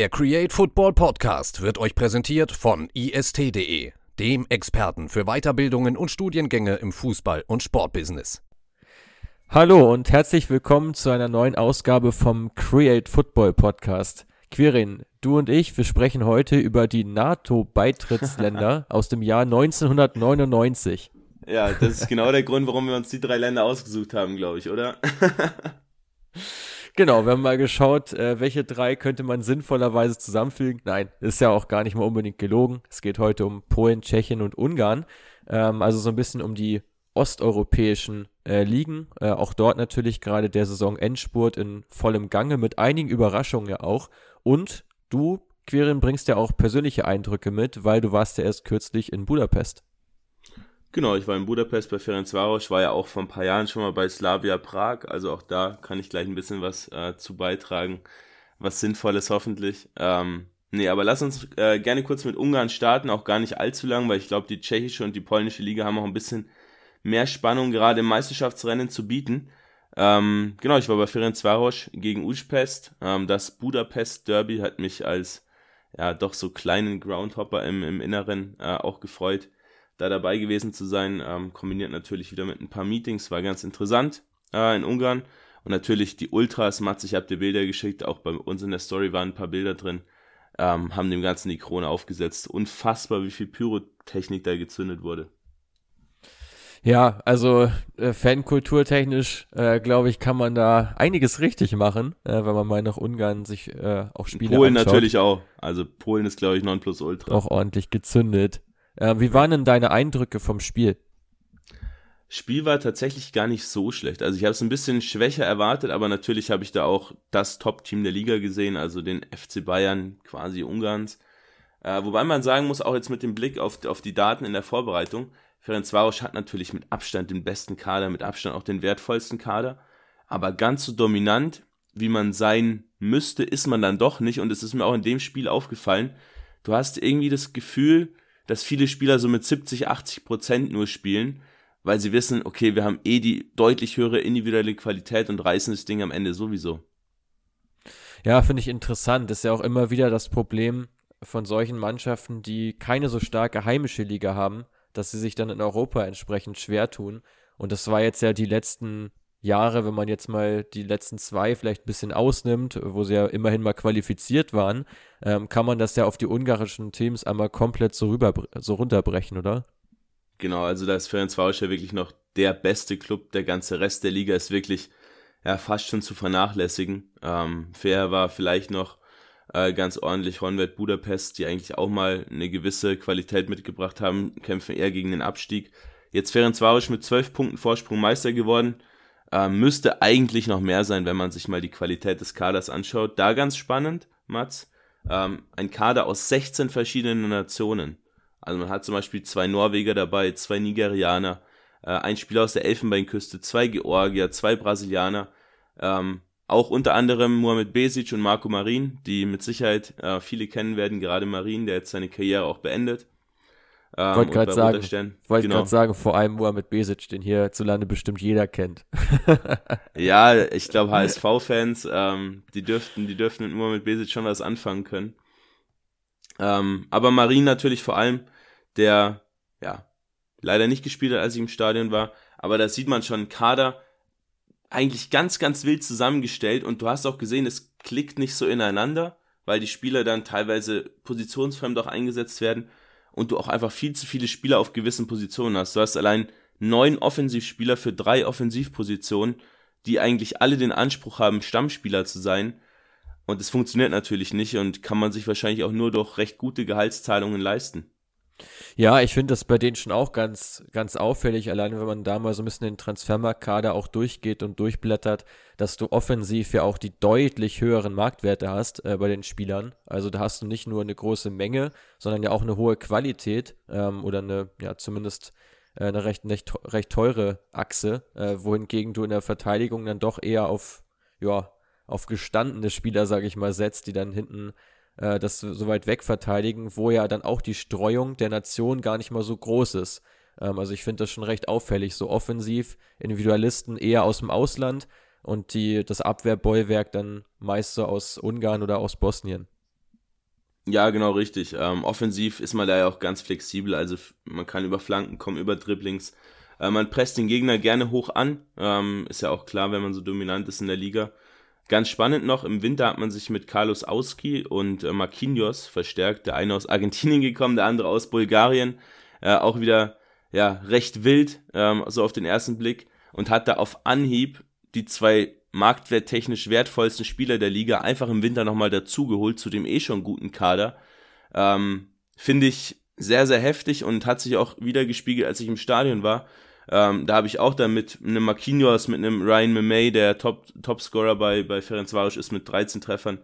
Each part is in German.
Der Create Football Podcast wird euch präsentiert von ist.de, dem Experten für Weiterbildungen und Studiengänge im Fußball- und Sportbusiness. Hallo und herzlich willkommen zu einer neuen Ausgabe vom Create Football Podcast. Quirin, du und ich, wir sprechen heute über die NATO-Beitrittsländer aus dem Jahr 1999. Ja, das ist genau der Grund, warum wir uns die drei Länder ausgesucht haben, glaube ich, oder? Genau, wir haben mal geschaut, äh, welche drei könnte man sinnvollerweise zusammenfügen. Nein, ist ja auch gar nicht mal unbedingt gelogen. Es geht heute um Polen, Tschechien und Ungarn. Ähm, also so ein bisschen um die osteuropäischen äh, Ligen. Äh, auch dort natürlich gerade der Saisonendspurt in vollem Gange mit einigen Überraschungen ja auch. Und du, Quirin, bringst ja auch persönliche Eindrücke mit, weil du warst ja erst kürzlich in Budapest. Genau, ich war in Budapest bei Ferencvaros, war ja auch vor ein paar Jahren schon mal bei Slavia Prag, also auch da kann ich gleich ein bisschen was äh, zu beitragen, was Sinnvolles hoffentlich. Ähm, nee, aber lass uns äh, gerne kurz mit Ungarn starten, auch gar nicht allzu lang, weil ich glaube, die tschechische und die polnische Liga haben auch ein bisschen mehr Spannung gerade im Meisterschaftsrennen zu bieten. Ähm, genau, ich war bei Ferencvaros gegen Uspest. Ähm, das Budapest Derby hat mich als ja doch so kleinen Groundhopper im, im Inneren äh, auch gefreut da dabei gewesen zu sein. Ähm, kombiniert natürlich wieder mit ein paar Meetings, war ganz interessant äh, in Ungarn. Und natürlich die Ultras, Mats, ich habe dir Bilder geschickt, auch bei uns in der Story waren ein paar Bilder drin, ähm, haben dem Ganzen die Krone aufgesetzt. Unfassbar, wie viel Pyrotechnik da gezündet wurde. Ja, also äh, Fankulturtechnisch, äh, glaube ich, kann man da einiges richtig machen, äh, wenn man mal nach Ungarn sich äh, auch Spiele Polen anschaut. natürlich auch. Also Polen ist, glaube ich, Nonplusultra. Auch ordentlich gezündet. Äh, wie waren denn deine Eindrücke vom Spiel? Spiel war tatsächlich gar nicht so schlecht. Also ich habe es ein bisschen schwächer erwartet, aber natürlich habe ich da auch das Top-Team der Liga gesehen, also den FC Bayern quasi Ungarns. Äh, wobei man sagen muss, auch jetzt mit dem Blick auf, auf die Daten in der Vorbereitung, Ferencvaros hat natürlich mit Abstand den besten Kader, mit Abstand auch den wertvollsten Kader, aber ganz so dominant, wie man sein müsste, ist man dann doch nicht und es ist mir auch in dem Spiel aufgefallen. Du hast irgendwie das Gefühl, dass viele Spieler so mit 70, 80 Prozent nur spielen, weil sie wissen, okay, wir haben eh die deutlich höhere individuelle Qualität und reißen das Ding am Ende sowieso. Ja, finde ich interessant. Das ist ja auch immer wieder das Problem von solchen Mannschaften, die keine so starke heimische Liga haben, dass sie sich dann in Europa entsprechend schwer tun. Und das war jetzt ja die letzten Jahre, wenn man jetzt mal die letzten zwei vielleicht ein bisschen ausnimmt, wo sie ja immerhin mal qualifiziert waren, ähm, kann man das ja auf die ungarischen Teams einmal komplett so, rüber, so runterbrechen, oder? Genau, also da ist Ferencvaros ja wirklich noch der beste Club. Der ganze Rest der Liga ist wirklich ja, fast schon zu vernachlässigen. Ähm, fair war vielleicht noch äh, ganz ordentlich Hornwert Budapest, die eigentlich auch mal eine gewisse Qualität mitgebracht haben, kämpfen eher gegen den Abstieg. Jetzt Ferencvaros mit zwölf Punkten Vorsprung Meister geworden äh, müsste eigentlich noch mehr sein, wenn man sich mal die Qualität des Kaders anschaut. Da ganz spannend, Mats. Ähm, ein Kader aus 16 verschiedenen Nationen. Also man hat zum Beispiel zwei Norweger dabei, zwei Nigerianer, äh, ein Spieler aus der Elfenbeinküste, zwei Georgier, zwei Brasilianer. Ähm, auch unter anderem Mohamed Besic und Marco Marin, die mit Sicherheit äh, viele kennen werden, gerade Marin, der jetzt seine Karriere auch beendet. Ähm, wollte gerade sagen, wollte genau. sagen, vor allem Mohamed Besic, den hierzulande bestimmt jeder kennt. ja, ich glaube HSV-Fans, ähm, die dürften, die dürften mit Mohamed Besic schon was anfangen können. Ähm, aber Marin natürlich vor allem, der ja leider nicht gespielt hat, als ich im Stadion war. Aber da sieht man schon Kader eigentlich ganz, ganz wild zusammengestellt und du hast auch gesehen, es klickt nicht so ineinander, weil die Spieler dann teilweise positionsfremd auch eingesetzt werden und du auch einfach viel zu viele Spieler auf gewissen Positionen hast. Du hast allein neun Offensivspieler für drei Offensivpositionen, die eigentlich alle den Anspruch haben, Stammspieler zu sein. Und es funktioniert natürlich nicht und kann man sich wahrscheinlich auch nur durch recht gute Gehaltszahlungen leisten. Ja, ich finde das bei denen schon auch ganz, ganz auffällig, alleine wenn man da mal so ein bisschen den Transfermarktkader auch durchgeht und durchblättert, dass du offensiv ja auch die deutlich höheren Marktwerte hast äh, bei den Spielern. Also da hast du nicht nur eine große Menge, sondern ja auch eine hohe Qualität ähm, oder eine, ja, zumindest äh, eine recht, recht, recht teure Achse, äh, wohingegen du in der Verteidigung dann doch eher auf, ja, auf gestandene Spieler, sage ich mal, setzt, die dann hinten äh, das so weit weg verteidigen, wo ja dann auch die Streuung der Nation gar nicht mal so groß ist. Ähm, also ich finde das schon recht auffällig, so offensiv, Individualisten eher aus dem Ausland und die, das Abwehrbollwerk dann meist so aus Ungarn oder aus Bosnien. Ja, genau richtig. Ähm, offensiv ist man da ja auch ganz flexibel, also man kann über Flanken kommen, über Dribblings. Äh, man presst den Gegner gerne hoch an, ähm, ist ja auch klar, wenn man so dominant ist in der Liga. Ganz spannend noch, im Winter hat man sich mit Carlos Auski und äh, Marquinhos verstärkt. Der eine aus Argentinien gekommen, der andere aus Bulgarien. Äh, auch wieder ja, recht wild, ähm, so auf den ersten Blick. Und hat da auf Anhieb die zwei marktwerttechnisch wertvollsten Spieler der Liga einfach im Winter nochmal dazugeholt zu dem eh schon guten Kader. Ähm, Finde ich sehr, sehr heftig und hat sich auch wieder gespiegelt, als ich im Stadion war. Ähm, da habe ich auch dann mit einem Marquinhos, mit einem Ryan Memey, der Top, Topscorer bei, bei Ferencvaros ist mit 13 Treffern,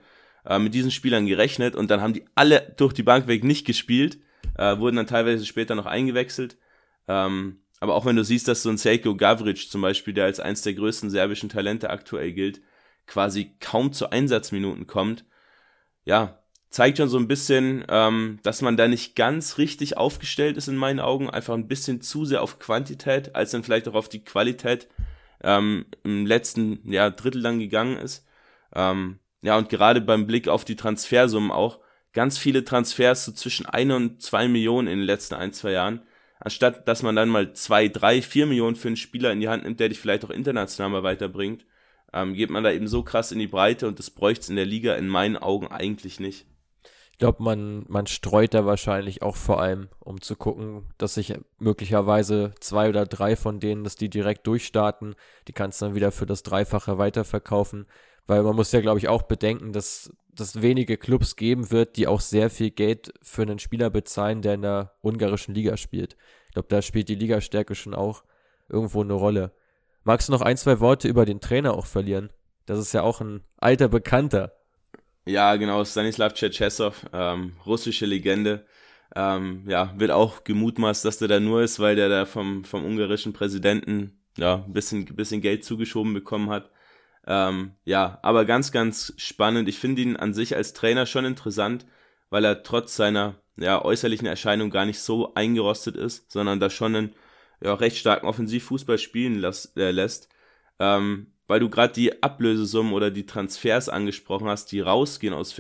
äh, mit diesen Spielern gerechnet und dann haben die alle durch die Bank weg nicht gespielt, äh, wurden dann teilweise später noch eingewechselt. Ähm, aber auch wenn du siehst, dass so ein Seiko Gavric zum Beispiel, der als eins der größten serbischen Talente aktuell gilt, quasi kaum zu Einsatzminuten kommt, ja, zeigt schon so ein bisschen, ähm, dass man da nicht ganz richtig aufgestellt ist in meinen Augen, einfach ein bisschen zu sehr auf Quantität, als dann vielleicht auch auf die Qualität ähm, im letzten ja, Drittel dann gegangen ist. Ähm, ja, und gerade beim Blick auf die Transfersummen auch, ganz viele Transfers so zwischen 1 und 2 Millionen in den letzten ein, zwei Jahren anstatt dass man dann mal zwei, drei, vier Millionen für einen Spieler in die Hand nimmt, der dich vielleicht auch international mal weiterbringt, ähm, geht man da eben so krass in die Breite und das bräuchte es in der Liga in meinen Augen eigentlich nicht. Ich glaube, man, man streut da wahrscheinlich auch vor allem, um zu gucken, dass sich möglicherweise zwei oder drei von denen, dass die direkt durchstarten, die kannst du dann wieder für das Dreifache weiterverkaufen. Weil man muss ja, glaube ich, auch bedenken, dass es wenige Clubs geben wird, die auch sehr viel Geld für einen Spieler bezahlen, der in der ungarischen Liga spielt. Ich glaube, da spielt die Ligastärke schon auch irgendwo eine Rolle. Magst du noch ein, zwei Worte über den Trainer auch verlieren? Das ist ja auch ein alter Bekannter. Ja, genau, Stanislav Tschetschesow, ähm, russische Legende. Ähm, ja, wird auch gemutmaßt, dass der da nur ist, weil der da vom, vom ungarischen Präsidenten ja, ein bisschen, bisschen Geld zugeschoben bekommen hat. Ähm, ja, aber ganz, ganz spannend. Ich finde ihn an sich als Trainer schon interessant, weil er trotz seiner ja, äußerlichen Erscheinung gar nicht so eingerostet ist, sondern da schon einen ja, recht starken Offensivfußball spielen las, äh, lässt. Ähm, weil du gerade die Ablösesummen oder die Transfers angesprochen hast, die rausgehen aus,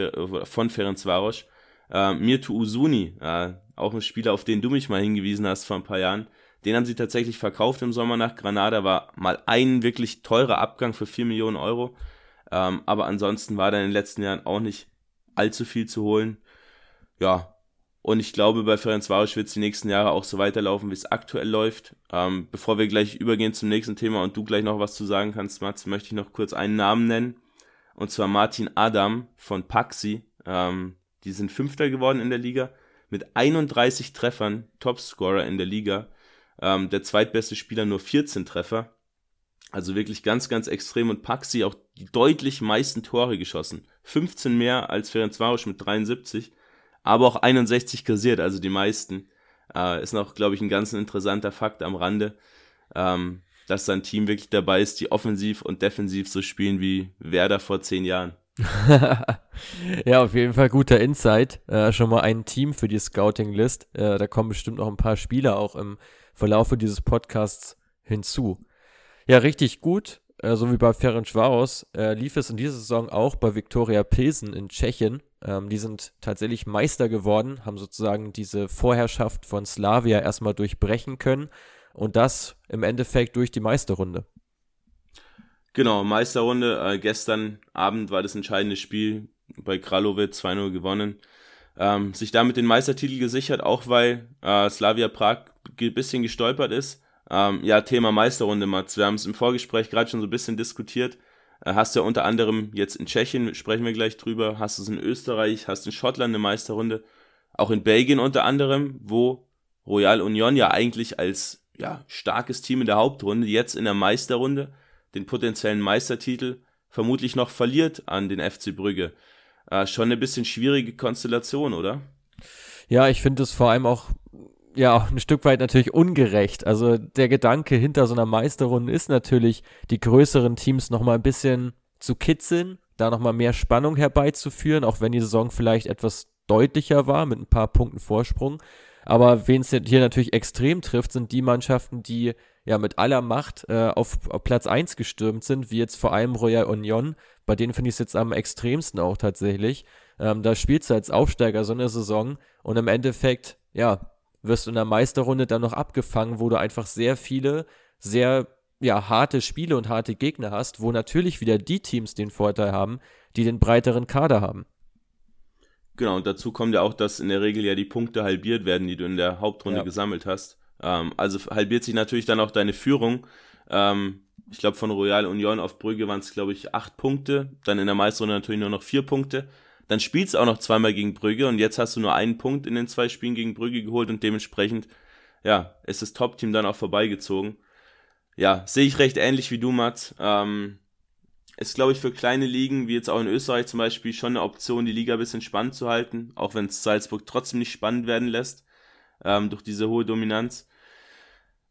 von Ferencvaros. Äh, Mirtu Usuni, äh, auch ein Spieler, auf den du mich mal hingewiesen hast vor ein paar Jahren, den haben sie tatsächlich verkauft im Sommer nach Granada. War mal ein wirklich teurer Abgang für 4 Millionen Euro. Ähm, aber ansonsten war da in den letzten Jahren auch nicht allzu viel zu holen. Ja, und ich glaube, bei Ferencvaros wird es die nächsten Jahre auch so weiterlaufen, wie es aktuell läuft. Ähm, bevor wir gleich übergehen zum nächsten Thema und du gleich noch was zu sagen kannst, Mats, möchte ich noch kurz einen Namen nennen. Und zwar Martin Adam von Paxi. Ähm, die sind Fünfter geworden in der Liga mit 31 Treffern, Topscorer in der Liga. Ähm, der zweitbeste Spieler nur 14 Treffer. Also wirklich ganz, ganz extrem. Und Paxi auch die deutlich meisten Tore geschossen. 15 mehr als Ferencvaros mit 73. Aber auch 61 kassiert, also die meisten. Äh, ist noch, glaube ich, ein ganz interessanter Fakt am Rande. Ähm, dass sein Team wirklich dabei ist, die offensiv und defensiv so spielen wie Werder vor zehn Jahren. ja, auf jeden Fall guter Insight. Äh, schon mal ein Team für die Scouting-List. Äh, da kommen bestimmt noch ein paar Spieler auch im Verlaufe dieses Podcasts hinzu. Ja, richtig gut. Äh, so wie bei Ferencvaros äh, lief es in dieser Saison auch bei Viktoria Pilsen in Tschechien. Ähm, die sind tatsächlich Meister geworden, haben sozusagen diese Vorherrschaft von Slavia erstmal durchbrechen können und das im Endeffekt durch die Meisterrunde. Genau, Meisterrunde. Äh, gestern Abend war das entscheidende Spiel bei Kralove 2-0 gewonnen. Ähm, sich damit den Meistertitel gesichert, auch weil äh, Slavia Prag ein bisschen gestolpert ist. Ähm, ja, Thema Meisterrunde, Mats. Wir haben es im Vorgespräch gerade schon so ein bisschen diskutiert. Äh, hast du ja unter anderem jetzt in Tschechien, sprechen wir gleich drüber, hast du es in Österreich, hast in Schottland eine Meisterrunde, auch in Belgien unter anderem, wo Royal Union ja eigentlich als ja, starkes Team in der Hauptrunde jetzt in der Meisterrunde den potenziellen Meistertitel vermutlich noch verliert an den FC Brügge. Äh, schon eine bisschen schwierige Konstellation, oder? Ja, ich finde es vor allem auch ja ein Stück weit natürlich ungerecht. Also der Gedanke hinter so einer Meisterrunde ist natürlich, die größeren Teams nochmal ein bisschen zu kitzeln, da nochmal mehr Spannung herbeizuführen, auch wenn die Saison vielleicht etwas deutlicher war mit ein paar Punkten Vorsprung. Aber wen es hier natürlich extrem trifft, sind die Mannschaften, die ja mit aller Macht äh, auf, auf, Platz 1 gestürmt sind, wie jetzt vor allem Royal Union. Bei denen finde ich es jetzt am extremsten auch tatsächlich. Ähm, da spielst du als Aufsteiger so eine Saison und im Endeffekt, ja, wirst du in der Meisterrunde dann noch abgefangen, wo du einfach sehr viele, sehr ja, harte Spiele und harte Gegner hast, wo natürlich wieder die Teams den Vorteil haben, die den breiteren Kader haben. Genau, und dazu kommt ja auch, dass in der Regel ja die Punkte halbiert werden, die du in der Hauptrunde ja. gesammelt hast. Ähm, also halbiert sich natürlich dann auch deine Führung. Ähm, ich glaube, von Royal Union auf Brügge waren es, glaube ich, acht Punkte. Dann in der Meisterrunde natürlich nur noch vier Punkte. Dann spielst du auch noch zweimal gegen Brügge und jetzt hast du nur einen Punkt in den zwei Spielen gegen Brügge geholt und dementsprechend, ja, ist das Top-Team dann auch vorbeigezogen. Ja, sehe ich recht ähnlich wie du, Mats. Ähm, ist, glaube ich, für kleine Ligen, wie jetzt auch in Österreich zum Beispiel, schon eine Option, die Liga ein bisschen spannend zu halten, auch wenn es Salzburg trotzdem nicht spannend werden lässt, ähm, durch diese hohe Dominanz.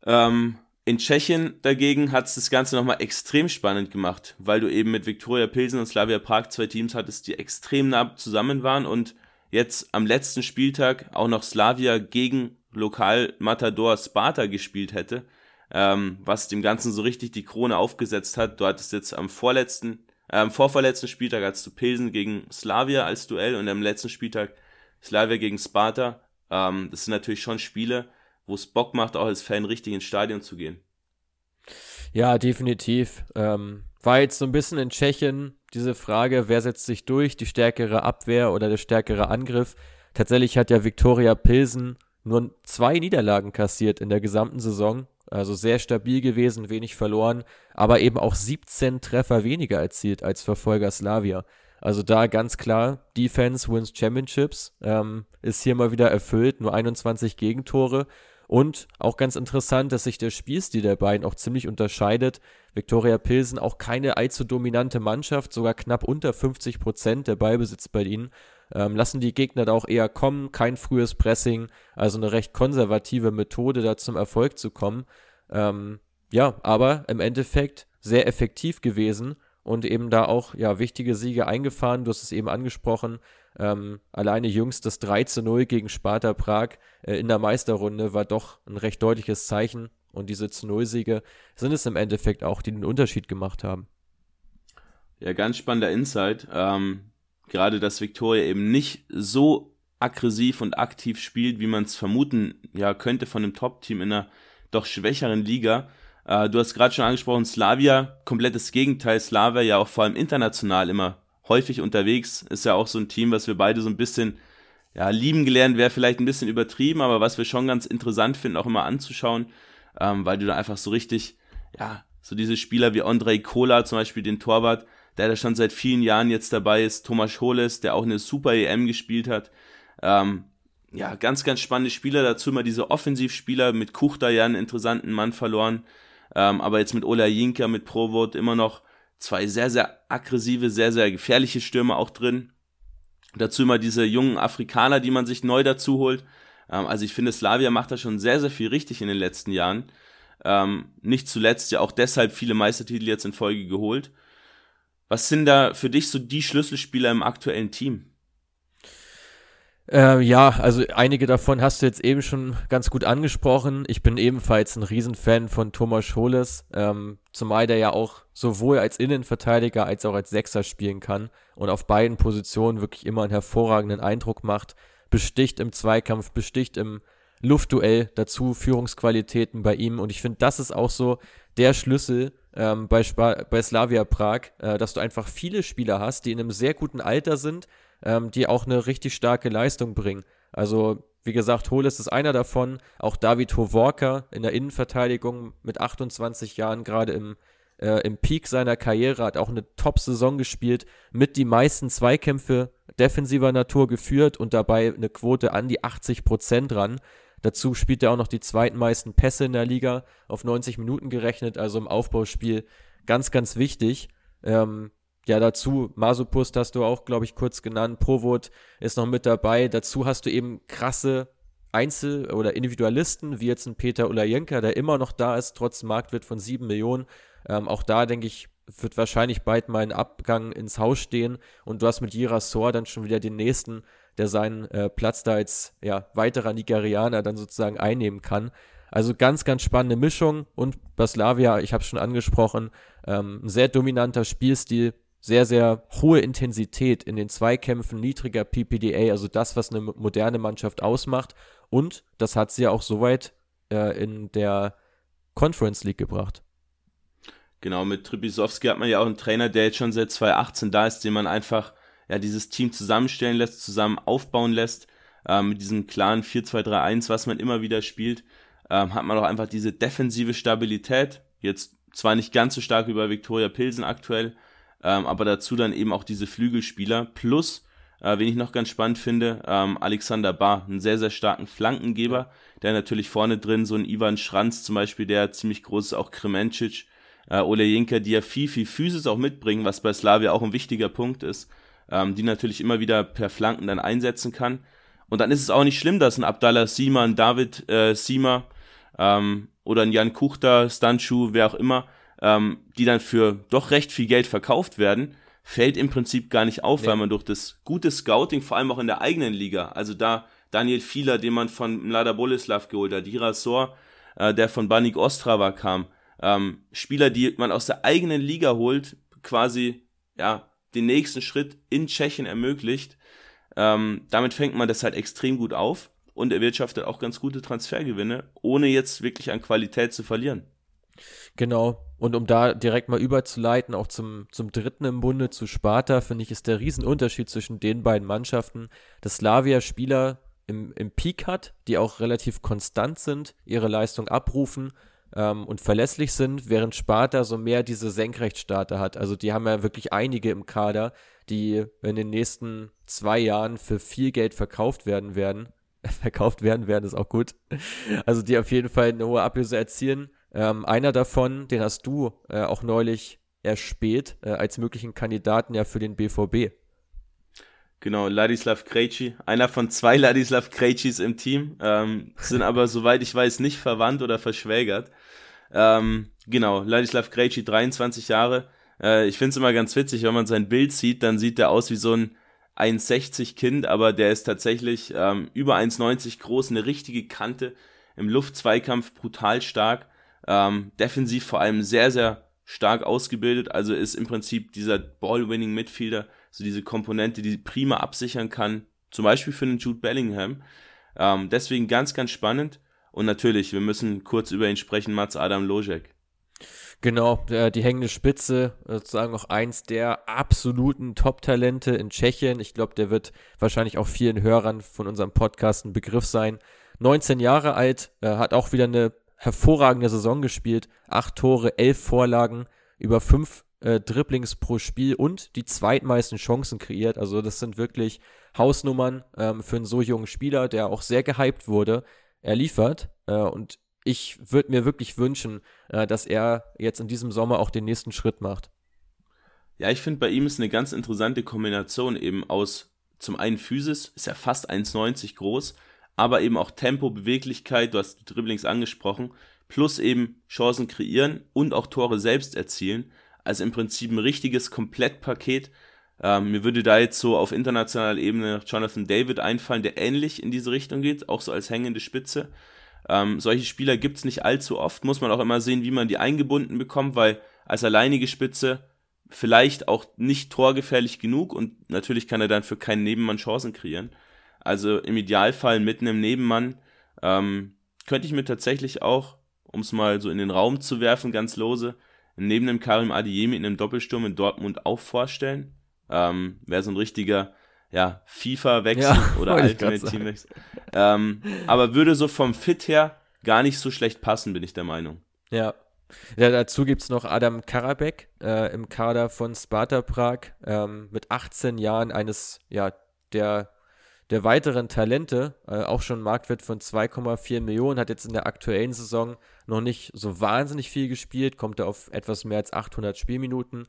Ähm, in Tschechien dagegen hat es das Ganze nochmal extrem spannend gemacht, weil du eben mit Viktoria Pilsen und Slavia Prag zwei Teams hattest, die extrem nah zusammen waren und jetzt am letzten Spieltag auch noch Slavia gegen Lokal Matador Sparta gespielt hätte ähm, was dem Ganzen so richtig die Krone aufgesetzt hat. Du hattest jetzt am vorletzten, äh, am vorvorletzten Spieltag hattest du Pilsen gegen Slavia als Duell und am letzten Spieltag Slavia gegen Sparta. Ähm, das sind natürlich schon Spiele, wo es Bock macht, auch als Fan richtig ins Stadion zu gehen. Ja, definitiv. Ähm, war jetzt so ein bisschen in Tschechien diese Frage, wer setzt sich durch, die stärkere Abwehr oder der stärkere Angriff. Tatsächlich hat ja Viktoria Pilsen nur zwei Niederlagen kassiert in der gesamten Saison also sehr stabil gewesen, wenig verloren, aber eben auch 17 Treffer weniger erzielt als Verfolger Slavia. Also da ganz klar, Defense wins Championships, ähm, ist hier mal wieder erfüllt, nur 21 Gegentore. Und auch ganz interessant, dass sich der Spielstil der beiden auch ziemlich unterscheidet. Viktoria Pilsen auch keine allzu dominante Mannschaft, sogar knapp unter 50 Prozent der Ballbesitz bei ihnen. Ähm, lassen die Gegner da auch eher kommen, kein frühes Pressing, also eine recht konservative Methode, da zum Erfolg zu kommen. Ähm, ja, aber im Endeffekt sehr effektiv gewesen und eben da auch ja wichtige Siege eingefahren. Du hast es eben angesprochen. Ähm, alleine jüngst das 3 zu 0 gegen Sparta Prag äh, in der Meisterrunde war doch ein recht deutliches Zeichen. Und diese zu 0 Siege sind es im Endeffekt auch, die den Unterschied gemacht haben. Ja, ganz spannender Insight. Ähm, gerade, dass Victoria eben nicht so aggressiv und aktiv spielt, wie man es vermuten ja, könnte von einem Top-Team in einer doch schwächeren Liga. Äh, du hast gerade schon angesprochen, Slavia, komplettes Gegenteil. Slavia ja auch vor allem international immer häufig unterwegs. Ist ja auch so ein Team, was wir beide so ein bisschen ja, lieben gelernt, wäre vielleicht ein bisschen übertrieben, aber was wir schon ganz interessant finden, auch immer anzuschauen, ähm, weil du da einfach so richtig, ja, so diese Spieler wie Andrei Kola, zum Beispiel den Torwart, der da schon seit vielen Jahren jetzt dabei ist, Thomas Holes, der auch eine super EM gespielt hat. Ähm, ja, ganz, ganz spannende Spieler. Dazu immer diese Offensivspieler mit Kuchta ja einen interessanten Mann verloren. Ähm, aber jetzt mit Ola Jinka, mit Provot immer noch zwei sehr, sehr aggressive, sehr, sehr gefährliche Stürmer auch drin. Dazu immer diese jungen Afrikaner, die man sich neu dazu holt. Ähm, also ich finde, Slavia macht da schon sehr, sehr viel richtig in den letzten Jahren. Ähm, nicht zuletzt ja auch deshalb viele Meistertitel jetzt in Folge geholt. Was sind da für dich so die Schlüsselspieler im aktuellen Team? Äh, ja, also einige davon hast du jetzt eben schon ganz gut angesprochen. Ich bin ebenfalls ein Riesenfan von Thomas Scholes, ähm, zumal der ja auch sowohl als Innenverteidiger als auch als Sechser spielen kann und auf beiden Positionen wirklich immer einen hervorragenden Eindruck macht. Besticht im Zweikampf, besticht im Luftduell, dazu Führungsqualitäten bei ihm und ich finde, das ist auch so der Schlüssel ähm, bei, bei Slavia Prag, äh, dass du einfach viele Spieler hast, die in einem sehr guten Alter sind, ähm, die auch eine richtig starke Leistung bringen. Also, wie gesagt, Holes ist einer davon. Auch David Hovorka in der Innenverteidigung mit 28 Jahren, gerade im, äh, im Peak seiner Karriere, hat auch eine Top-Saison gespielt, mit die meisten Zweikämpfe defensiver Natur geführt und dabei eine Quote an die 80 Prozent ran. Dazu spielt er auch noch die zweitmeisten Pässe in der Liga, auf 90 Minuten gerechnet, also im Aufbauspiel ganz, ganz wichtig. Ähm, ja, dazu, Masopust hast du auch, glaube ich, kurz genannt. Provot ist noch mit dabei. Dazu hast du eben krasse Einzel- oder Individualisten, wie jetzt ein Peter Ulajenka, der immer noch da ist, trotz Marktwert von 7 Millionen. Ähm, auch da, denke ich, wird wahrscheinlich bald mal ein Abgang ins Haus stehen. Und du hast mit Jirasor dann schon wieder den nächsten, der seinen äh, Platz da als ja, weiterer Nigerianer dann sozusagen einnehmen kann. Also ganz, ganz spannende Mischung. Und Baslavia, ich habe es schon angesprochen, ähm, ein sehr dominanter Spielstil, sehr, sehr hohe Intensität in den Zweikämpfen, niedriger PPDA, also das, was eine moderne Mannschaft ausmacht. Und das hat sie ja auch soweit äh, in der Conference League gebracht. Genau, mit Trubisowski hat man ja auch einen Trainer, der jetzt schon seit 2018 da ist, den man einfach ja, dieses Team zusammenstellen lässt, zusammen aufbauen lässt. Ähm, mit diesem klaren 4-2-3-1, was man immer wieder spielt, ähm, hat man auch einfach diese defensive Stabilität. Jetzt zwar nicht ganz so stark wie bei Viktoria Pilsen aktuell, ähm, aber dazu dann eben auch diese Flügelspieler. Plus, äh, wen ich noch ganz spannend finde, ähm, Alexander Barr, einen sehr, sehr starken Flankengeber, der natürlich vorne drin, so ein Ivan Schranz zum Beispiel, der ziemlich groß ist, auch Kremencic, äh, Olejinka, die ja viel, viel Physis auch mitbringen, was bei Slavia auch ein wichtiger Punkt ist, ähm, die natürlich immer wieder per Flanken dann einsetzen kann. Und dann ist es auch nicht schlimm, dass ein Abdallah Sima, ein David äh, Sima ähm, oder ein Jan Kuchta, Stanchu, wer auch immer, ähm, die dann für doch recht viel Geld verkauft werden, fällt im Prinzip gar nicht auf, nee. weil man durch das gute Scouting, vor allem auch in der eigenen Liga, also da Daniel Fieler, den man von Mlada Boleslav geholt hat, Dira Sor, äh, der von Banik Ostrava kam, ähm, Spieler, die man aus der eigenen Liga holt, quasi ja den nächsten Schritt in Tschechien ermöglicht. Ähm, damit fängt man das halt extrem gut auf und erwirtschaftet auch ganz gute Transfergewinne, ohne jetzt wirklich an Qualität zu verlieren. Genau. Und um da direkt mal überzuleiten, auch zum, zum dritten im Bunde, zu Sparta, finde ich, ist der Riesenunterschied zwischen den beiden Mannschaften, dass Slavia Spieler im, im Peak hat, die auch relativ konstant sind, ihre Leistung abrufen ähm, und verlässlich sind, während Sparta so mehr diese Senkrechtstarter hat. Also die haben ja wirklich einige im Kader, die in den nächsten zwei Jahren für viel Geld verkauft werden werden. verkauft werden werden ist auch gut. Also die auf jeden Fall eine hohe Ablöse erzielen ähm, einer davon, den hast du äh, auch neulich erspäht, äh, als möglichen Kandidaten ja für den BVB. Genau, Ladislav Krejci, einer von zwei Ladislav Krejcis im Team, ähm, sind aber, soweit ich weiß, nicht verwandt oder verschwägert. Ähm, genau, Ladislav Krejci, 23 Jahre. Äh, ich finde es immer ganz witzig, wenn man sein Bild sieht, dann sieht er aus wie so ein 1,60 Kind, aber der ist tatsächlich ähm, über 1,90 groß, eine richtige Kante, im Luftzweikampf brutal stark ähm, defensiv vor allem sehr, sehr stark ausgebildet, also ist im Prinzip dieser Ball-Winning-Midfielder, so diese Komponente, die prima absichern kann, zum Beispiel für den Jude Bellingham. Ähm, deswegen ganz, ganz spannend. Und natürlich, wir müssen kurz über ihn sprechen, Mats Adam Lojek. Genau, der, die hängende Spitze, sozusagen auch eins der absoluten Top-Talente in Tschechien. Ich glaube, der wird wahrscheinlich auch vielen Hörern von unserem Podcast ein Begriff sein. 19 Jahre alt, äh, hat auch wieder eine hervorragende Saison gespielt. Acht Tore, elf Vorlagen, über fünf äh, Dribblings pro Spiel und die zweitmeisten Chancen kreiert. Also das sind wirklich Hausnummern ähm, für einen so jungen Spieler, der auch sehr gehypt wurde. Er liefert äh, und ich würde mir wirklich wünschen, äh, dass er jetzt in diesem Sommer auch den nächsten Schritt macht. Ja, ich finde bei ihm ist eine ganz interessante Kombination eben aus zum einen Physis, ist er fast 1,90 groß, aber eben auch Tempo, Beweglichkeit, du hast die Dribblings angesprochen, plus eben Chancen kreieren und auch Tore selbst erzielen. Also im Prinzip ein richtiges Komplettpaket. Ähm, mir würde da jetzt so auf internationaler Ebene Jonathan David einfallen, der ähnlich in diese Richtung geht, auch so als hängende Spitze. Ähm, solche Spieler gibt es nicht allzu oft, muss man auch immer sehen, wie man die eingebunden bekommt, weil als alleinige Spitze vielleicht auch nicht torgefährlich genug und natürlich kann er dann für keinen Nebenmann Chancen kreieren. Also im Idealfall mit einem Nebenmann ähm, könnte ich mir tatsächlich auch, um es mal so in den Raum zu werfen, ganz lose, neben dem Karim Adiemi in einem Doppelsturm in Dortmund auch vorstellen. Ähm, Wäre so ein richtiger ja, FIFA-Wechsel ja, oder Ultimate Team-Wechsel. Ähm, aber würde so vom Fit her gar nicht so schlecht passen, bin ich der Meinung. Ja. Ja, dazu gibt es noch Adam Karabek äh, im Kader von Sparta Prag ähm, mit 18 Jahren eines ja, der der weiteren Talente, äh, auch schon Marktwert von 2,4 Millionen, hat jetzt in der aktuellen Saison noch nicht so wahnsinnig viel gespielt, kommt er auf etwas mehr als 800 Spielminuten.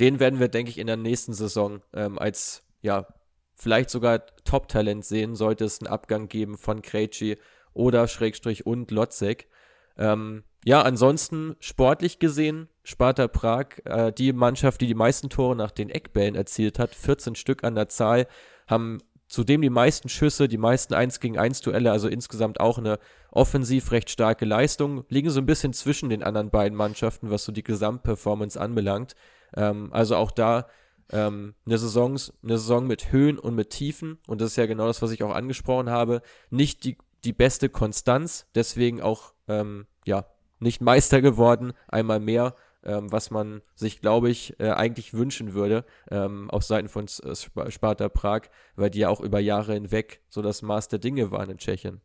Den werden wir, denke ich, in der nächsten Saison ähm, als, ja, vielleicht sogar Top-Talent sehen, sollte es einen Abgang geben von Krejci oder Schrägstrich und Lotzek. Ähm, ja, ansonsten sportlich gesehen, Sparta Prag, äh, die Mannschaft, die die meisten Tore nach den Eckbällen erzielt hat, 14 Stück an der Zahl, haben Zudem die meisten Schüsse, die meisten 1 gegen 1 Duelle, also insgesamt auch eine offensiv recht starke Leistung, liegen so ein bisschen zwischen den anderen beiden Mannschaften, was so die Gesamtperformance anbelangt. Ähm, also auch da ähm, eine, Saison, eine Saison mit Höhen und mit Tiefen. Und das ist ja genau das, was ich auch angesprochen habe. Nicht die, die beste Konstanz, deswegen auch ähm, ja, nicht Meister geworden, einmal mehr, ähm, was man sich, glaube ich, äh, eigentlich wünschen würde, ähm, auf Seiten von äh, Sparta Prag, weil die ja auch über Jahre hinweg so das Maß der Dinge waren in Tschechien.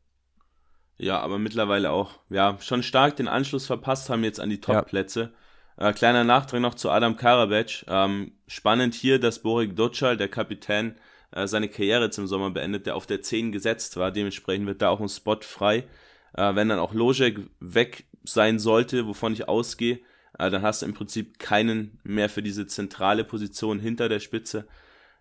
Ja, aber mittlerweile auch, ja, schon stark den Anschluss verpasst haben jetzt an die Top-Plätze. Ja. Äh, kleiner Nachtrag noch zu Adam Karabec. Ähm, spannend hier, dass Borik Docal, der Kapitän, äh, seine Karriere zum Sommer beendet, der auf der 10 gesetzt war. Dementsprechend wird da auch ein Spot frei. Äh, wenn dann auch Lojek weg sein sollte, wovon ich ausgehe, dann hast du im Prinzip keinen mehr für diese zentrale Position hinter der Spitze.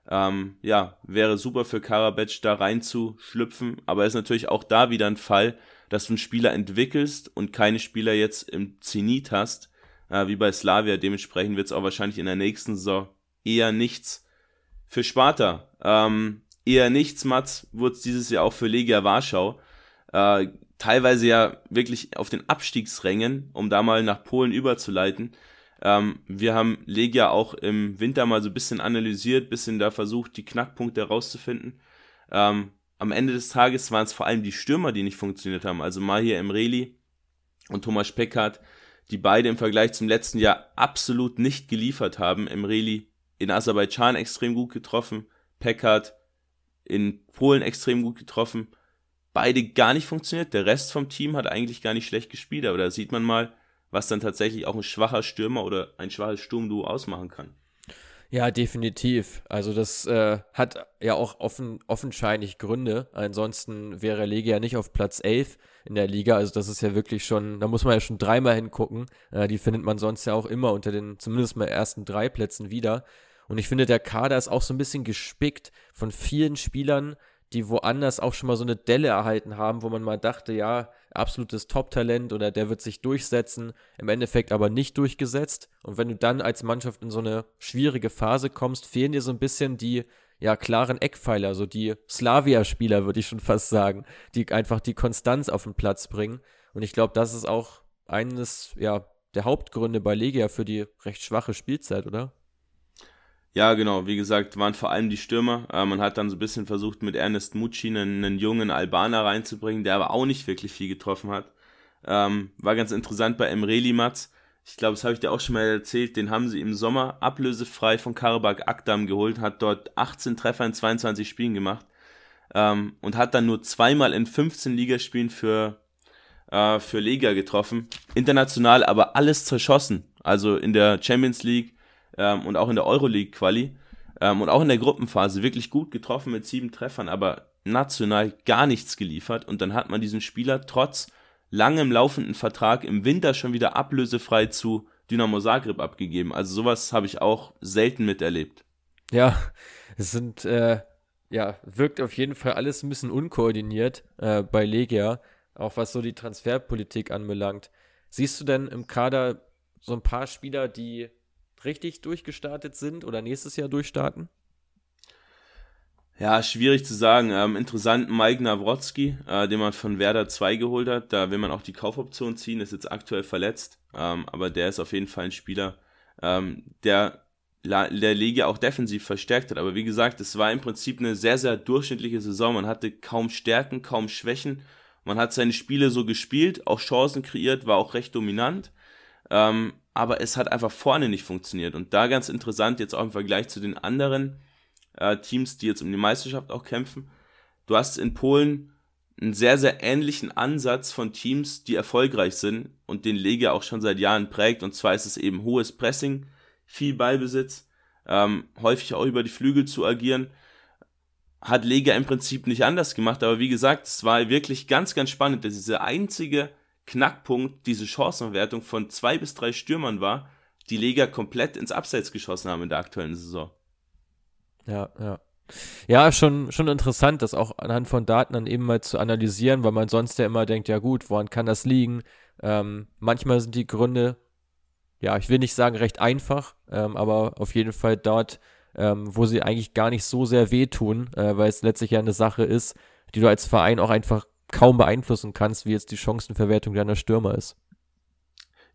Ähm, ja, wäre super für Karabec da reinzuschlüpfen, aber ist natürlich auch da wieder ein Fall, dass du einen Spieler entwickelst und keine Spieler jetzt im Zenit hast, äh, wie bei Slavia. Dementsprechend wird es auch wahrscheinlich in der nächsten Saison eher nichts. Für Sparta ähm, eher nichts, Mats, wurde es dieses Jahr auch für Legia Warschau. Äh, teilweise ja wirklich auf den Abstiegsrängen, um da mal nach Polen überzuleiten. Ähm, wir haben Legia auch im Winter mal so ein bisschen analysiert, bisschen da versucht, die Knackpunkte herauszufinden. Ähm, am Ende des Tages waren es vor allem die Stürmer, die nicht funktioniert haben. Also Mahir Emreli und Thomas Peckhardt, die beide im Vergleich zum letzten Jahr absolut nicht geliefert haben. Emreli in Aserbaidschan extrem gut getroffen, Peckhardt in Polen extrem gut getroffen beide gar nicht funktioniert. Der Rest vom Team hat eigentlich gar nicht schlecht gespielt, aber da sieht man mal, was dann tatsächlich auch ein schwacher Stürmer oder ein schwaches Sturmduo ausmachen kann. Ja, definitiv. Also das äh, hat ja auch offen, offenscheinlich Gründe. Ansonsten wäre Legia nicht auf Platz 11 in der Liga. Also das ist ja wirklich schon, da muss man ja schon dreimal hingucken. Äh, die findet man sonst ja auch immer unter den zumindest mal ersten drei Plätzen wieder. Und ich finde, der Kader ist auch so ein bisschen gespickt von vielen Spielern, die woanders auch schon mal so eine Delle erhalten haben, wo man mal dachte, ja, absolutes Top-Talent oder der wird sich durchsetzen, im Endeffekt aber nicht durchgesetzt. Und wenn du dann als Mannschaft in so eine schwierige Phase kommst, fehlen dir so ein bisschen die ja, klaren Eckpfeiler, so die Slavia-Spieler, würde ich schon fast sagen, die einfach die Konstanz auf den Platz bringen. Und ich glaube, das ist auch eines, ja, der Hauptgründe bei Legia für die recht schwache Spielzeit, oder? Ja, genau. Wie gesagt, waren vor allem die Stürmer. Äh, man hat dann so ein bisschen versucht, mit Ernest Mucci einen, einen, jungen Albaner reinzubringen, der aber auch nicht wirklich viel getroffen hat. Ähm, war ganz interessant bei Emreli Matz. Ich glaube, das habe ich dir auch schon mal erzählt. Den haben sie im Sommer ablösefrei von Karabakh Akdam geholt, hat dort 18 Treffer in 22 Spielen gemacht ähm, und hat dann nur zweimal in 15 Ligaspielen für, äh, für Lega getroffen. International aber alles zerschossen. Also in der Champions League ähm, und auch in der Euroleague-Quali ähm, und auch in der Gruppenphase wirklich gut getroffen mit sieben Treffern, aber national gar nichts geliefert. Und dann hat man diesen Spieler trotz langem laufenden Vertrag im Winter schon wieder ablösefrei zu Dynamo Zagreb abgegeben. Also sowas habe ich auch selten miterlebt. Ja, es sind, äh, ja, wirkt auf jeden Fall alles ein bisschen unkoordiniert äh, bei Legia, auch was so die Transferpolitik anbelangt. Siehst du denn im Kader so ein paar Spieler, die richtig durchgestartet sind oder nächstes Jahr durchstarten? Ja, schwierig zu sagen. Ähm, interessant, Mike Nawrotzki, äh, den man von Werder 2 geholt hat. Da will man auch die Kaufoption ziehen, ist jetzt aktuell verletzt. Ähm, aber der ist auf jeden Fall ein Spieler, ähm, der der Liga auch defensiv verstärkt hat. Aber wie gesagt, es war im Prinzip eine sehr, sehr durchschnittliche Saison. Man hatte kaum Stärken, kaum Schwächen. Man hat seine Spiele so gespielt, auch Chancen kreiert, war auch recht dominant. Ähm, aber es hat einfach vorne nicht funktioniert. Und da ganz interessant, jetzt auch im Vergleich zu den anderen äh, Teams, die jetzt um die Meisterschaft auch kämpfen. Du hast in Polen einen sehr, sehr ähnlichen Ansatz von Teams, die erfolgreich sind und den Lega auch schon seit Jahren prägt. Und zwar ist es eben hohes Pressing, viel Ballbesitz, ähm, häufig auch über die Flügel zu agieren. Hat Lega im Prinzip nicht anders gemacht, aber wie gesagt, es war wirklich ganz, ganz spannend, dass diese einzige Knackpunkt diese Chancenwertung von zwei bis drei Stürmern war, die Lega komplett ins Abseits geschossen haben in der aktuellen Saison. Ja, ja. Ja, schon, schon interessant, das auch anhand von Daten dann eben mal zu analysieren, weil man sonst ja immer denkt, ja gut, woran kann das liegen? Ähm, manchmal sind die Gründe, ja, ich will nicht sagen recht einfach, ähm, aber auf jeden Fall dort, ähm, wo sie eigentlich gar nicht so sehr wehtun, äh, weil es letztlich ja eine Sache ist, die du als Verein auch einfach kaum beeinflussen kannst, wie jetzt die Chancenverwertung deiner Stürmer ist.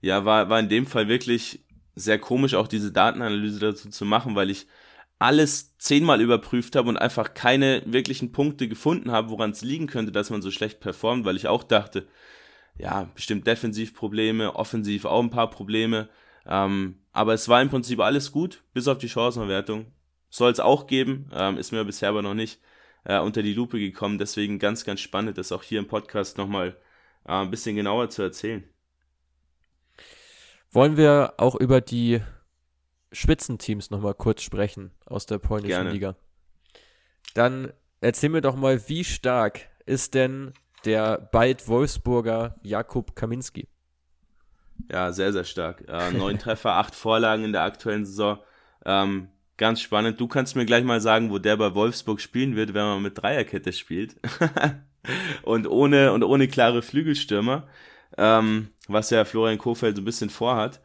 Ja, war, war in dem Fall wirklich sehr komisch, auch diese Datenanalyse dazu zu machen, weil ich alles zehnmal überprüft habe und einfach keine wirklichen Punkte gefunden habe, woran es liegen könnte, dass man so schlecht performt, weil ich auch dachte, ja, bestimmt defensiv Probleme, offensiv auch ein paar Probleme. Ähm, aber es war im Prinzip alles gut, bis auf die Chancenverwertung. Soll es auch geben, ähm, ist mir bisher aber noch nicht äh, unter die Lupe gekommen. Deswegen ganz, ganz spannend, das auch hier im Podcast nochmal äh, ein bisschen genauer zu erzählen. Wollen wir auch über die Spitzenteams nochmal kurz sprechen aus der polnischen Gerne. Liga? Dann erzähl mir doch mal, wie stark ist denn der bald Wolfsburger Jakub Kaminski? Ja, sehr, sehr stark. Äh, neun Treffer, acht Vorlagen in der aktuellen Saison. Ähm, ganz spannend. Du kannst mir gleich mal sagen, wo der bei Wolfsburg spielen wird, wenn man mit Dreierkette spielt. und ohne und ohne klare Flügelstürmer, ähm, was ja Florian Kofeld so ein bisschen vorhat.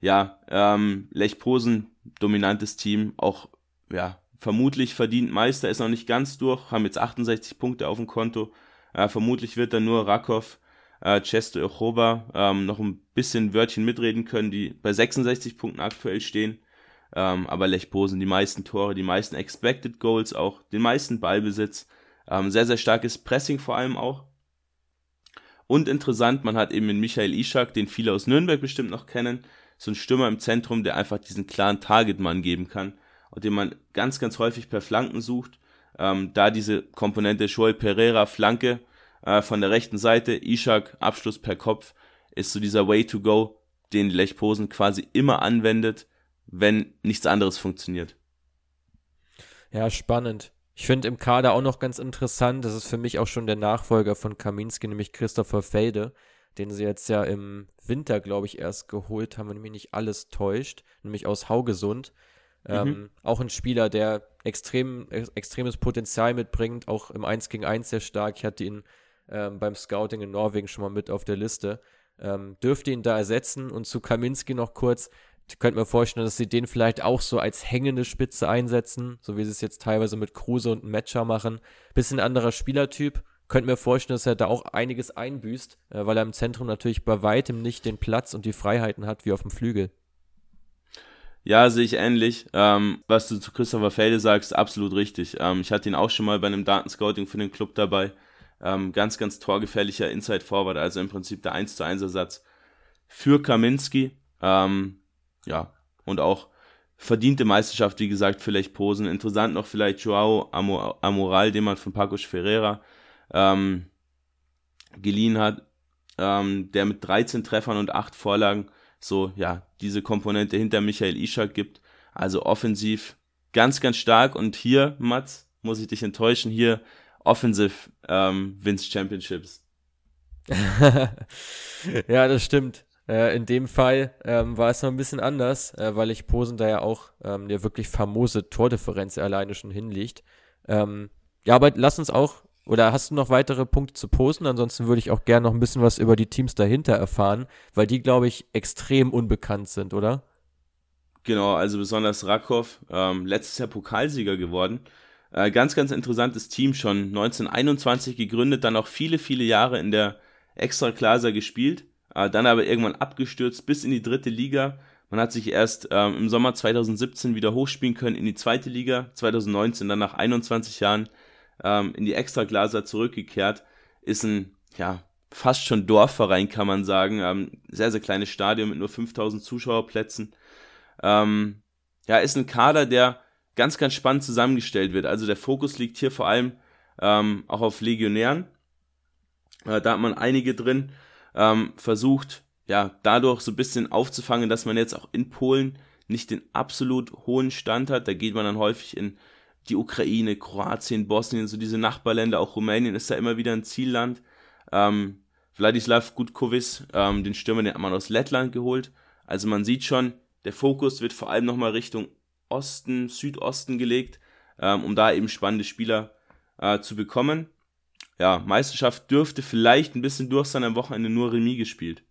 Ja, ähm, Lech Posen, dominantes Team, auch ja, vermutlich verdient Meister, ist noch nicht ganz durch, haben jetzt 68 Punkte auf dem Konto. Äh, vermutlich wird dann nur Rakov, äh, Cesto Ochoba ähm, noch ein bisschen Wörtchen mitreden können, die bei 66 Punkten aktuell stehen. Ähm, aber Lech Posen die meisten Tore, die meisten Expected Goals auch, den meisten Ballbesitz. Ähm, sehr, sehr starkes Pressing vor allem auch. Und interessant, man hat eben mit Michael Ishak, den viele aus Nürnberg bestimmt noch kennen, so ein Stürmer im Zentrum, der einfach diesen klaren Targetmann geben kann und den man ganz, ganz häufig per Flanken sucht. Ähm, da diese Komponente Joel Pereira Flanke äh, von der rechten Seite, Ishak Abschluss per Kopf, ist so dieser Way to go, den Lech Posen quasi immer anwendet, wenn nichts anderes funktioniert. Ja, spannend. Ich finde im Kader auch noch ganz interessant, das ist für mich auch schon der Nachfolger von Kaminski, nämlich Christopher Felde, den sie jetzt ja im Winter, glaube ich, erst geholt haben, wenn mich nicht alles täuscht, nämlich aus Haugesund. Mhm. Ähm, auch ein Spieler, der extrem, extremes Potenzial mitbringt, auch im 1 gegen 1 sehr stark. Ich hatte ihn ähm, beim Scouting in Norwegen schon mal mit auf der Liste. Ähm, dürfte ihn da ersetzen und zu Kaminski noch kurz könnte mir vorstellen, dass sie den vielleicht auch so als hängende Spitze einsetzen, so wie sie es jetzt teilweise mit Kruse und Matcher machen. Bisschen anderer Spielertyp. Könnte mir vorstellen, dass er da auch einiges einbüßt, äh, weil er im Zentrum natürlich bei weitem nicht den Platz und die Freiheiten hat wie auf dem Flügel. Ja, sehe ich ähnlich. Ähm, was du zu Christopher Felde sagst, absolut richtig. Ähm, ich hatte ihn auch schon mal bei einem Datenscouting für den Club dabei. Ähm, ganz, ganz torgefährlicher Inside Forward, also im Prinzip der 1 zu 1 Ersatz für Kaminski. Ähm, ja, und auch verdiente Meisterschaft, wie gesagt, vielleicht Posen. Interessant noch vielleicht Joao Amoral, den man von Pacos Ferreira ähm, geliehen hat, ähm, der mit 13 Treffern und 8 Vorlagen so, ja, diese Komponente hinter Michael Ishak gibt. Also offensiv ganz, ganz stark. Und hier, Mats, muss ich dich enttäuschen, hier offensiv ähm, wins Championships. ja, das stimmt. Äh, in dem Fall ähm, war es noch ein bisschen anders, äh, weil ich Posen da ja auch ähm, eine wirklich famose Tordifferenz alleine schon hinlegt. Ähm, ja, aber lass uns auch, oder hast du noch weitere Punkte zu Posen? Ansonsten würde ich auch gerne noch ein bisschen was über die Teams dahinter erfahren, weil die, glaube ich, extrem unbekannt sind, oder? Genau, also besonders Rakov, ähm, letztes Jahr Pokalsieger geworden. Äh, ganz, ganz interessantes Team schon. 1921 gegründet, dann auch viele, viele Jahre in der Extraklasa gespielt dann aber irgendwann abgestürzt bis in die dritte Liga. Man hat sich erst ähm, im Sommer 2017 wieder hochspielen können in die zweite Liga, 2019 dann nach 21 Jahren ähm, in die Extraglaser zurückgekehrt. Ist ein, ja, fast schon Dorfverein, kann man sagen. Ähm, sehr, sehr kleines Stadion mit nur 5000 Zuschauerplätzen. Ähm, ja, ist ein Kader, der ganz, ganz spannend zusammengestellt wird. Also der Fokus liegt hier vor allem ähm, auch auf Legionären. Äh, da hat man einige drin ähm, versucht, ja, dadurch so ein bisschen aufzufangen, dass man jetzt auch in Polen nicht den absolut hohen Stand hat. Da geht man dann häufig in die Ukraine, Kroatien, Bosnien, so diese Nachbarländer, auch Rumänien ist da immer wieder ein Zielland. Ähm, Vladislav Gutkovis, ähm, den Stürmer, den hat man aus Lettland geholt. Also man sieht schon, der Fokus wird vor allem nochmal Richtung Osten, Südosten gelegt, ähm, um da eben spannende Spieler äh, zu bekommen ja, Meisterschaft dürfte vielleicht ein bisschen durch sein, am Wochenende nur Remis gespielt.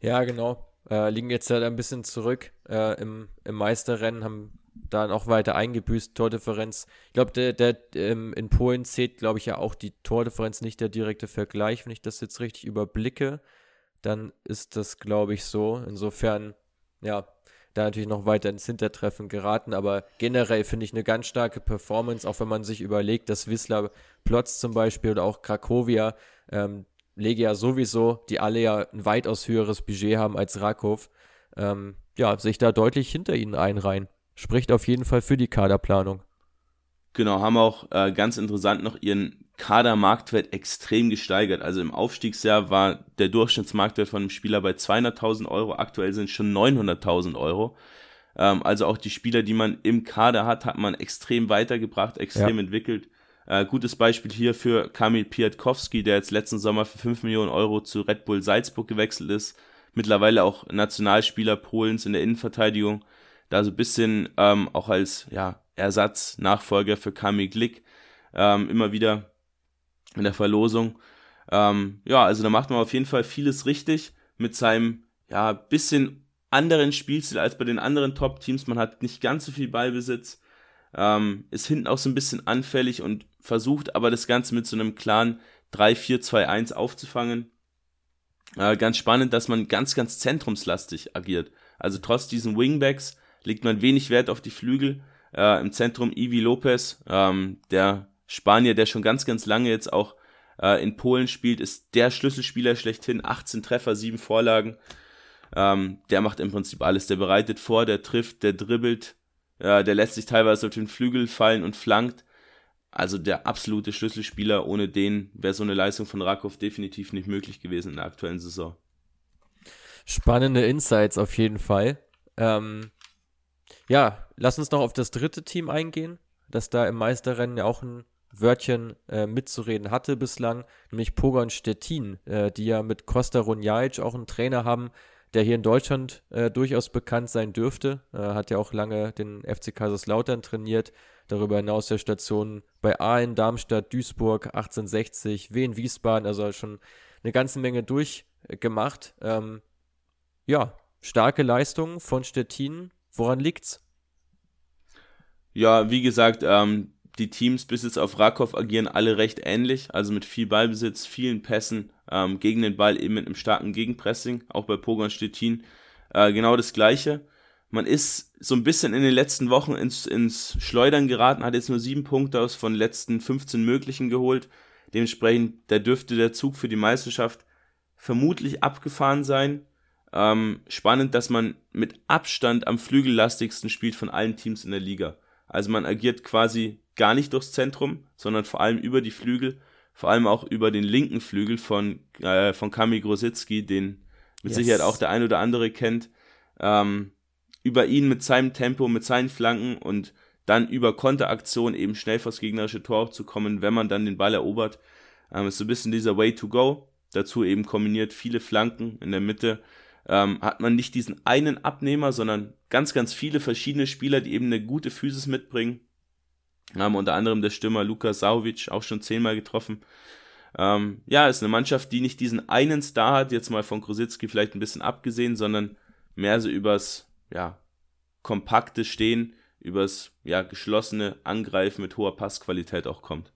Ja, genau. Äh, liegen jetzt halt ein bisschen zurück äh, im, im Meisterrennen, haben dann auch weiter eingebüßt, Tordifferenz. Ich glaube, der, der ähm, in Polen zählt, glaube ich, ja auch die Tordifferenz nicht der direkte Vergleich. Wenn ich das jetzt richtig überblicke, dann ist das, glaube ich, so. Insofern, ja, da natürlich noch weiter ins Hintertreffen geraten. Aber generell finde ich eine ganz starke Performance, auch wenn man sich überlegt, dass Wisla Plotz zum Beispiel oder auch Krakowia, ähm, Legia sowieso, die alle ja ein weitaus höheres Budget haben als Rakov, ähm, ja, sich da deutlich hinter ihnen einreihen. Spricht auf jeden Fall für die Kaderplanung. Genau, haben auch äh, ganz interessant noch ihren Kadermarktwert extrem gesteigert. Also im Aufstiegsjahr war der Durchschnittsmarktwert von einem Spieler bei 200.000 Euro, aktuell sind es schon 900.000 Euro. Ähm, also auch die Spieler, die man im Kader hat, hat man extrem weitergebracht, extrem ja. entwickelt. Äh, gutes Beispiel hier für Kamil Piatkowski, der jetzt letzten Sommer für 5 Millionen Euro zu Red Bull Salzburg gewechselt ist. Mittlerweile auch Nationalspieler Polens in der Innenverteidigung. Da so ein bisschen ähm, auch als ja, Ersatz, Nachfolger für Kamil Glick ähm, immer wieder in der Verlosung. Ähm, ja, also da macht man auf jeden Fall vieles richtig mit seinem ja bisschen anderen Spielstil als bei den anderen Top-Teams. Man hat nicht ganz so viel Ballbesitz, ähm, ist hinten auch so ein bisschen anfällig und versucht aber das Ganze mit so einem klaren 3-4-2-1 aufzufangen. Äh, ganz spannend, dass man ganz, ganz zentrumslastig agiert. Also trotz diesen Wingbacks legt man wenig Wert auf die Flügel. Äh, Im Zentrum Ivi Lopez, ähm, der Spanier, der schon ganz, ganz lange jetzt auch äh, in Polen spielt, ist der Schlüsselspieler schlechthin. 18 Treffer, 7 Vorlagen. Ähm, der macht im Prinzip alles. Der bereitet vor, der trifft, der dribbelt, äh, der lässt sich teilweise auf den Flügel fallen und flankt. Also der absolute Schlüsselspieler, ohne den wäre so eine Leistung von Rakov definitiv nicht möglich gewesen in der aktuellen Saison. Spannende Insights auf jeden Fall. Ähm, ja, lass uns noch auf das dritte Team eingehen, das da im Meisterrennen ja auch ein Wörtchen äh, mitzureden hatte bislang, nämlich Pogon Stettin, äh, die ja mit Costa Runjaic auch einen Trainer haben, der hier in Deutschland äh, durchaus bekannt sein dürfte. Äh, hat ja auch lange den FC Kaiserslautern trainiert. Darüber hinaus der Station bei Aalen, Darmstadt, Duisburg, 1860, Wien, Wiesbaden, also schon eine ganze Menge durchgemacht. Ähm, ja, starke Leistung von Stettin. Woran liegt's? Ja, wie gesagt, ähm, die Teams bis jetzt auf Rakov agieren alle recht ähnlich, also mit viel Ballbesitz, vielen Pässen ähm, gegen den Ball, eben mit einem starken Gegenpressing, auch bei Pogon Stettin äh, genau das gleiche. Man ist so ein bisschen in den letzten Wochen ins, ins Schleudern geraten, hat jetzt nur sieben Punkte aus von letzten 15 möglichen geholt. Dementsprechend, da dürfte der Zug für die Meisterschaft vermutlich abgefahren sein. Ähm, spannend, dass man mit Abstand am flügellastigsten spielt von allen Teams in der Liga. Also man agiert quasi gar nicht durchs Zentrum, sondern vor allem über die Flügel, vor allem auch über den linken Flügel von, äh, von Kami Grosicki, den mit yes. Sicherheit auch der ein oder andere kennt. Ähm, über ihn mit seinem Tempo, mit seinen Flanken und dann über Konteraktion eben schnell vors gegnerische Tor zu kommen, wenn man dann den Ball erobert. Ähm, ist so ein bisschen dieser Way to go. Dazu eben kombiniert viele Flanken in der Mitte. Ähm, hat man nicht diesen einen Abnehmer, sondern ganz, ganz viele verschiedene Spieler, die eben eine gute Physis mitbringen haben unter anderem der Stürmer Lukas Sauvic auch schon zehnmal getroffen. Ähm, ja, ist eine Mannschaft, die nicht diesen einen Star hat, jetzt mal von Krositzky vielleicht ein bisschen abgesehen, sondern mehr so übers ja, kompakte Stehen, übers ja, geschlossene Angreifen mit hoher Passqualität auch kommt.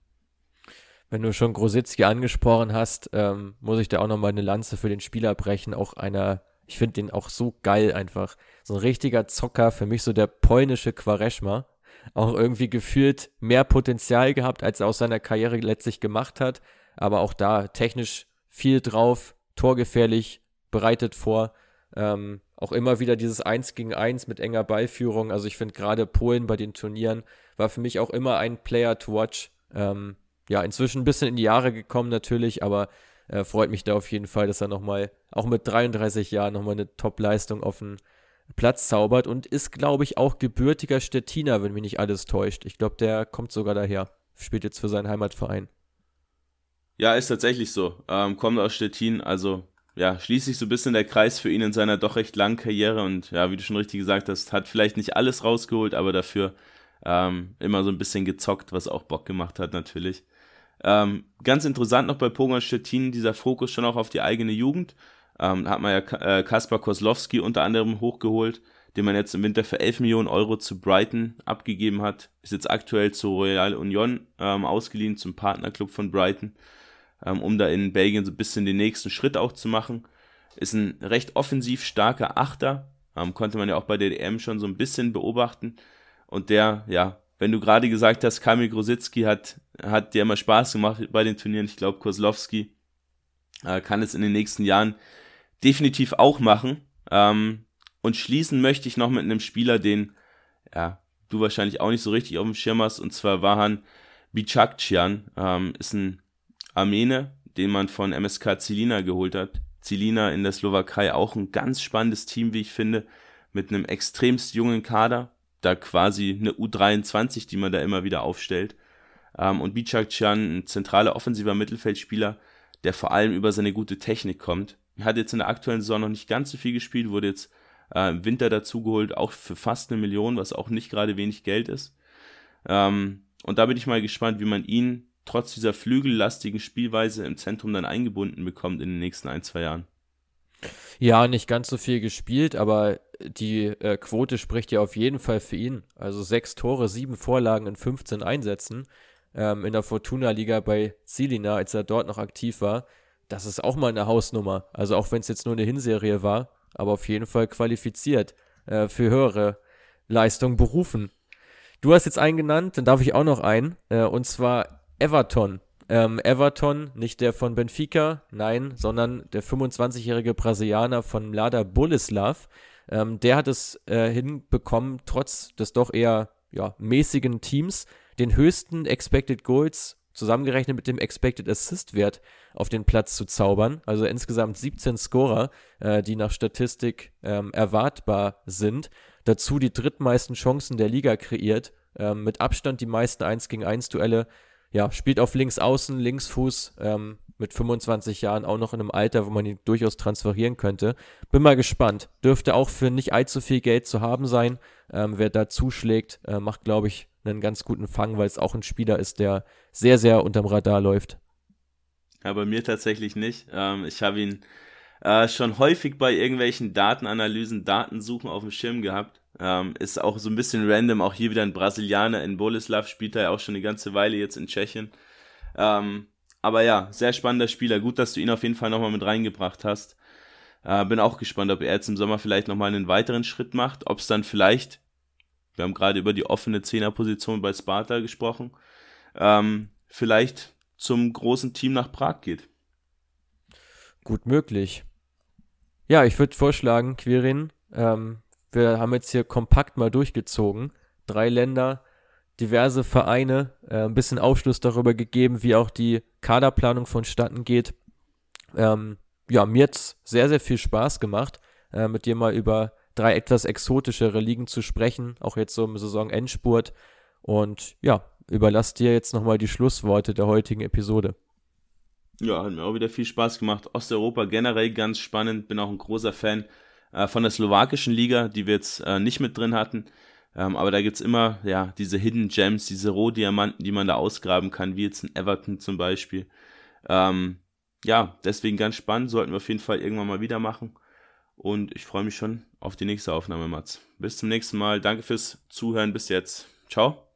Wenn du schon Grositzky angesprochen hast, ähm, muss ich da auch nochmal eine Lanze für den Spieler brechen. Auch einer, ich finde den auch so geil einfach. So ein richtiger Zocker, für mich so der polnische Quareschma auch irgendwie gefühlt mehr Potenzial gehabt, als er aus seiner Karriere letztlich gemacht hat. Aber auch da technisch viel drauf, torgefährlich, bereitet vor. Ähm, auch immer wieder dieses Eins gegen Eins mit enger Ballführung. Also ich finde gerade Polen bei den Turnieren war für mich auch immer ein Player to watch. Ähm, ja, inzwischen ein bisschen in die Jahre gekommen natürlich, aber äh, freut mich da auf jeden Fall, dass er nochmal, auch mit 33 Jahren, nochmal eine Top-Leistung auf den Platz zaubert und ist, glaube ich, auch gebürtiger Stettiner, wenn mich nicht alles täuscht. Ich glaube, der kommt sogar daher. Spielt jetzt für seinen Heimatverein. Ja, ist tatsächlich so. Ähm, kommt aus Stettin, also ja, schließt sich so ein bisschen der Kreis für ihn in seiner doch recht langen Karriere und ja, wie du schon richtig gesagt hast, hat vielleicht nicht alles rausgeholt, aber dafür ähm, immer so ein bisschen gezockt, was auch Bock gemacht hat natürlich. Ähm, ganz interessant noch bei Pogon Stettin, dieser Fokus schon auch auf die eigene Jugend. Ähm, hat man ja äh, Kaspar Koslowski unter anderem hochgeholt, den man jetzt im Winter für 11 Millionen Euro zu Brighton abgegeben hat. Ist jetzt aktuell zu Royal Union ähm, ausgeliehen, zum Partnerclub von Brighton, ähm, um da in Belgien so ein bisschen den nächsten Schritt auch zu machen. Ist ein recht offensiv starker Achter, Ähm, konnte man ja auch bei der DM schon so ein bisschen beobachten. Und der, ja, wenn du gerade gesagt hast, Kamil Grosicki hat, hat dir immer Spaß gemacht bei den Turnieren. Ich glaube, Kozlowski äh, kann es in den nächsten Jahren definitiv auch machen. Ähm, und schließen möchte ich noch mit einem Spieler, den ja, du wahrscheinlich auch nicht so richtig auf dem Schirm hast, und zwar Wahan Bicakcian. Ähm, ist ein Armene, den man von MSK Zilina geholt hat. Zilina in der Slowakei auch ein ganz spannendes Team, wie ich finde, mit einem extremst jungen Kader. Da quasi eine U23, die man da immer wieder aufstellt. Ähm, und Bicakcian, ein zentraler offensiver Mittelfeldspieler, der vor allem über seine gute Technik kommt. Hat jetzt in der aktuellen Saison noch nicht ganz so viel gespielt, wurde jetzt äh, im Winter dazugeholt, auch für fast eine Million, was auch nicht gerade wenig Geld ist. Ähm, und da bin ich mal gespannt, wie man ihn trotz dieser flügellastigen Spielweise im Zentrum dann eingebunden bekommt in den nächsten ein, zwei Jahren. Ja, nicht ganz so viel gespielt, aber die äh, Quote spricht ja auf jeden Fall für ihn. Also sechs Tore, sieben Vorlagen in 15 Einsätzen ähm, in der Fortuna-Liga bei Silina, als er dort noch aktiv war. Das ist auch mal eine Hausnummer. Also auch wenn es jetzt nur eine Hinserie war, aber auf jeden Fall qualifiziert äh, für höhere Leistung berufen. Du hast jetzt einen genannt, dann darf ich auch noch einen, äh, und zwar Everton. Ähm, Everton, nicht der von Benfica, nein, sondern der 25-jährige Brasilianer von Lada Boleslav. Ähm, der hat es äh, hinbekommen, trotz des doch eher ja, mäßigen Teams, den höchsten Expected Goals zusammengerechnet mit dem Expected Assist Wert auf den Platz zu zaubern. Also insgesamt 17 Scorer, äh, die nach Statistik ähm, erwartbar sind. Dazu die drittmeisten Chancen der Liga kreiert. Ähm, mit Abstand die meisten 1 gegen 1 Duelle. Ja, spielt auf links außen, links Fuß, ähm, mit 25 Jahren auch noch in einem Alter, wo man ihn durchaus transferieren könnte. Bin mal gespannt. Dürfte auch für nicht allzu viel Geld zu haben sein. Ähm, wer da zuschlägt, äh, macht, glaube ich, einen ganz guten Fang, weil es auch ein Spieler ist, der sehr, sehr unterm Radar läuft. Ja, bei mir tatsächlich nicht. Ähm, ich habe ihn äh, schon häufig bei irgendwelchen Datenanalysen, Datensuchen auf dem Schirm gehabt. Ähm, ist auch so ein bisschen random. Auch hier wieder ein Brasilianer in Boleslav, spielt er ja auch schon eine ganze Weile jetzt in Tschechien. Ähm, aber ja, sehr spannender Spieler. Gut, dass du ihn auf jeden Fall nochmal mit reingebracht hast. Äh, bin auch gespannt, ob er jetzt im Sommer vielleicht nochmal einen weiteren Schritt macht. Ob es dann vielleicht, wir haben gerade über die offene Zehnerposition bei Sparta gesprochen, ähm, vielleicht zum großen Team nach Prag geht. Gut möglich. Ja, ich würde vorschlagen, Quirin, ähm, wir haben jetzt hier kompakt mal durchgezogen. Drei Länder, diverse Vereine, äh, ein bisschen Aufschluss darüber gegeben, wie auch die Kaderplanung vonstatten geht. Ähm, ja, mir hat sehr, sehr viel Spaß gemacht, äh, mit dir mal über drei etwas exotischere Ligen zu sprechen, auch jetzt so im Saisonendspurt. Und ja, überlass dir jetzt nochmal die Schlussworte der heutigen Episode. Ja, hat mir auch wieder viel Spaß gemacht. Osteuropa generell ganz spannend. Bin auch ein großer Fan äh, von der slowakischen Liga, die wir jetzt äh, nicht mit drin hatten. Ähm, aber da gibt es immer ja, diese Hidden Gems, diese Rohdiamanten, die man da ausgraben kann, wie jetzt in Everton zum Beispiel. Ähm, ja, deswegen ganz spannend, sollten wir auf jeden Fall irgendwann mal wieder machen. Und ich freue mich schon auf die nächste Aufnahme, Mats. Bis zum nächsten Mal. Danke fürs Zuhören. Bis jetzt. Ciao.